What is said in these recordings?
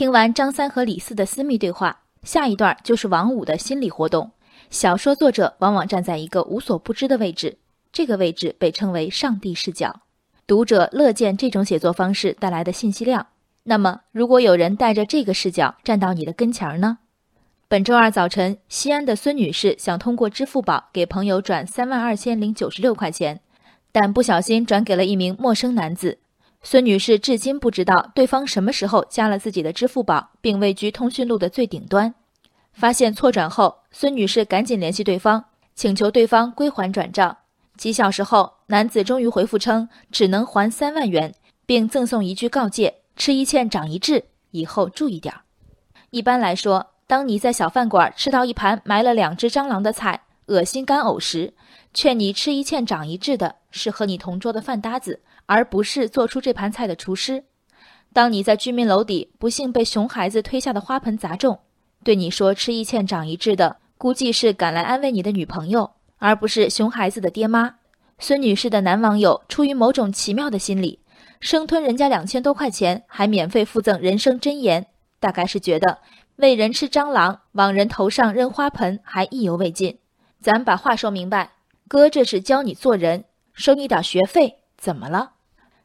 听完张三和李四的私密对话，下一段就是王五的心理活动。小说作者往往站在一个无所不知的位置，这个位置被称为上帝视角。读者乐见这种写作方式带来的信息量。那么，如果有人带着这个视角站到你的跟前儿呢？本周二早晨，西安的孙女士想通过支付宝给朋友转三万二千零九十六块钱，但不小心转给了一名陌生男子。孙女士至今不知道对方什么时候加了自己的支付宝，并位居通讯录的最顶端。发现错转后，孙女士赶紧联系对方，请求对方归还转账。几小时后，男子终于回复称只能还三万元，并赠送一句告诫：“吃一堑长一智，以后注意点儿。”一般来说。当你在小饭馆吃到一盘埋了两只蟑螂的菜，恶心干呕时，劝你吃一堑长一智的是和你同桌的饭搭子，而不是做出这盘菜的厨师。当你在居民楼底不幸被熊孩子推下的花盆砸中，对你说吃一堑长一智的，估计是赶来安慰你的女朋友，而不是熊孩子的爹妈。孙女士的男网友出于某种奇妙的心理，生吞人家两千多块钱，还免费附赠人生箴言，大概是觉得。喂人吃蟑螂，往人头上扔花盆，还意犹未尽。咱把话说明白，哥这是教你做人，收你点学费，怎么了？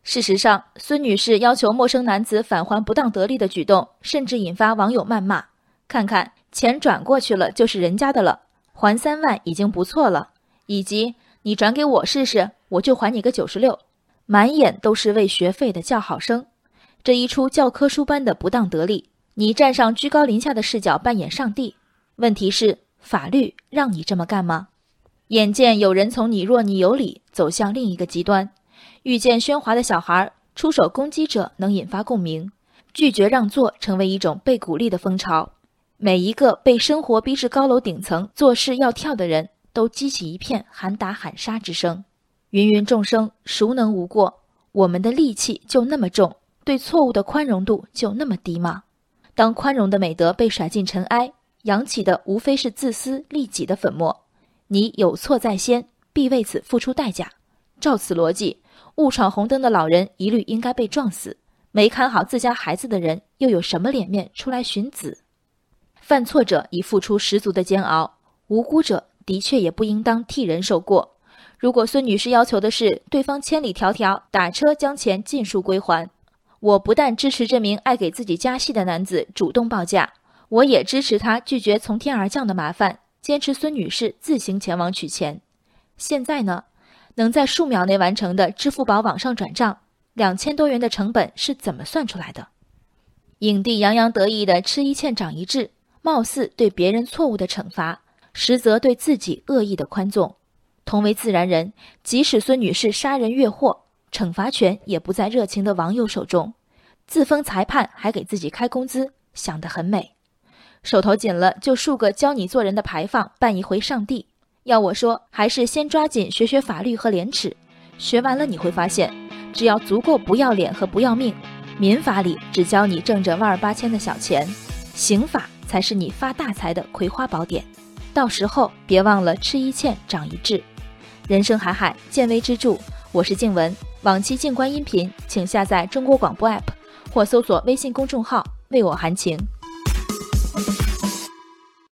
事实上，孙女士要求陌生男子返还不当得利的举动，甚至引发网友谩骂。看看钱转过去了，就是人家的了，还三万已经不错了。以及你转给我试试，我就还你个九十六，满眼都是为学费的叫好声。这一出教科书般的不当得利。你站上居高临下的视角扮演上帝，问题是法律让你这么干吗？眼见有人从你若你有理走向另一个极端，遇见喧哗的小孩出手攻击者能引发共鸣，拒绝让座成为一种被鼓励的风潮，每一个被生活逼至高楼顶层做事要跳的人都激起一片喊打喊杀之声。芸芸众生孰能无过？我们的戾气就那么重，对错误的宽容度就那么低吗？当宽容的美德被甩进尘埃，扬起的无非是自私利己的粉末。你有错在先，必为此付出代价。照此逻辑，误闯红灯的老人一律应该被撞死。没看好自家孩子的人，又有什么脸面出来寻子？犯错者已付出十足的煎熬，无辜者的确也不应当替人受过。如果孙女士要求的是对方千里迢迢打车将钱尽数归还。我不但支持这名爱给自己加戏的男子主动报价，我也支持他拒绝从天而降的麻烦，坚持孙女士自行前往取钱。现在呢，能在数秒内完成的支付宝网上转账，两千多元的成本是怎么算出来的？影帝洋洋得意的吃一堑长一智，貌似对别人错误的惩罚，实则对自己恶意的宽纵。同为自然人，即使孙女士杀人越货。惩罚权也不在热情的网友手中，自封裁判还给自己开工资，想得很美。手头紧了就竖个教你做人的牌坊，办一回上帝。要我说，还是先抓紧学学法律和廉耻。学完了你会发现，只要足够不要脸和不要命，民法里只教你挣着万儿八千的小钱，刑法才是你发大财的葵花宝典。到时候别忘了吃一堑长一智。人生海海，见微知著。我是静文。往期静观音频，请下载中国广播 APP 或搜索微信公众号“为我含情”。